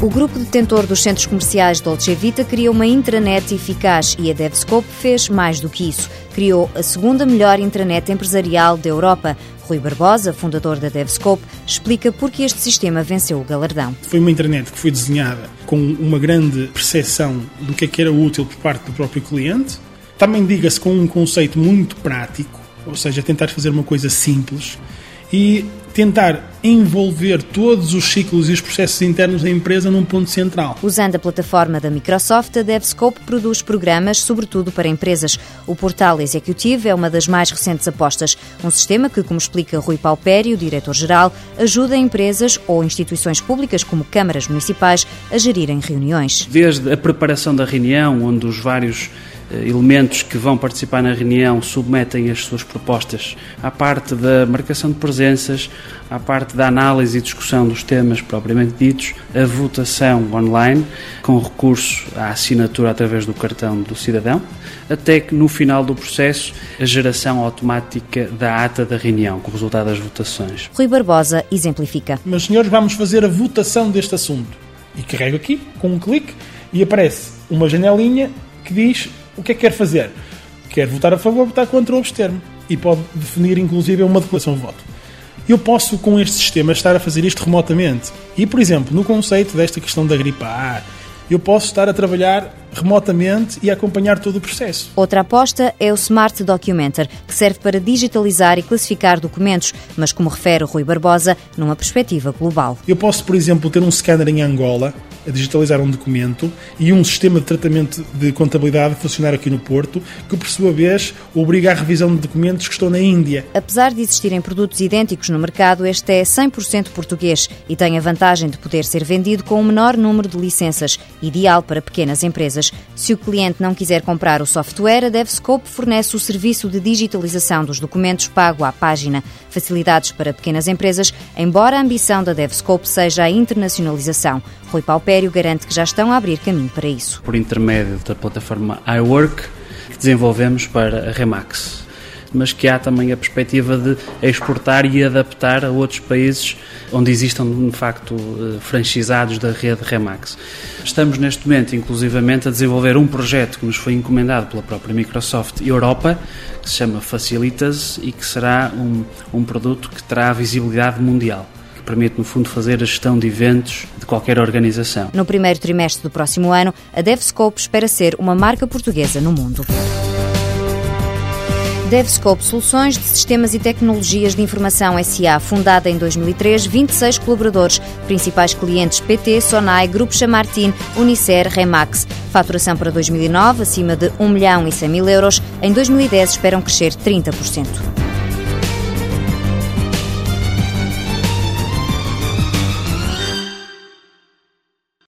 O grupo detentor dos centros comerciais Dolce Vita criou uma intranet eficaz e a DevScope fez mais do que isso. Criou a segunda melhor intranet empresarial da Europa. Rui Barbosa, fundador da DevScope, explica porque este sistema venceu o galardão. Foi uma internet que foi desenhada com uma grande percepção do que é que era útil por parte do próprio cliente. Também diga-se com um conceito muito prático, ou seja, tentar fazer uma coisa simples e tentar envolver todos os ciclos e os processos internos da empresa num ponto central. Usando a plataforma da Microsoft, a DevScope produz programas, sobretudo para empresas. O portal Executive é uma das mais recentes apostas. Um sistema que, como explica Rui Paupério, diretor-geral, ajuda empresas ou instituições públicas, como câmaras municipais, a gerirem reuniões. Desde a preparação da reunião, onde os vários elementos que vão participar na reunião submetem as suas propostas à parte da marcação de presenças, à parte da análise e discussão dos temas propriamente ditos, a votação online, com recurso à assinatura através do cartão do cidadão, até que no final do processo a geração automática da ata da reunião, com o resultado das votações. Rui Barbosa exemplifica. Mas senhores, vamos fazer a votação deste assunto. E carrego aqui, com um clique, e aparece uma janelinha que diz o que é que quer fazer? Quer votar a favor, votar contra ou abster-me. E pode definir, inclusive, uma declaração de voto. Eu posso, com este sistema, estar a fazer isto remotamente. E, por exemplo, no conceito desta questão da gripe A, eu posso estar a trabalhar remotamente e acompanhar todo o processo. Outra aposta é o Smart Documenter, que serve para digitalizar e classificar documentos, mas como refere Rui Barbosa, numa perspectiva global. Eu posso, por exemplo, ter um scanner em Angola a digitalizar um documento e um sistema de tratamento de contabilidade funcionar aqui no Porto, que por sua vez obriga à revisão de documentos que estão na Índia. Apesar de existirem produtos idênticos no mercado, este é 100% português e tem a vantagem de poder ser vendido com um menor número de licenças, ideal para pequenas empresas. Se o cliente não quiser comprar o software, a DevScope fornece o serviço de digitalização dos documentos pago à página. Facilidades para pequenas empresas, embora a ambição da DevScope seja a internacionalização. Rui Paupério garante que já estão a abrir caminho para isso. Por intermédio da plataforma iWork, que desenvolvemos para a Remax, mas que há também a perspectiva de exportar e adaptar a outros países onde existam, de facto, eh, franchisados da rede Remax. Estamos neste momento, inclusivamente, a desenvolver um projeto que nos foi encomendado pela própria Microsoft Europa, que se chama Facilitas e que será um, um produto que terá visibilidade mundial permite, no fundo, fazer a gestão de eventos de qualquer organização. No primeiro trimestre do próximo ano, a DevScope espera ser uma marca portuguesa no mundo. DevScope Soluções de Sistemas e Tecnologias de Informação SA, fundada em 2003, 26 colaboradores, principais clientes PT, Sonai, Grupo Chamartin, Unicer, Remax. Faturação para 2009 acima de 1 milhão e 100 mil euros. Em 2010 esperam crescer 30%.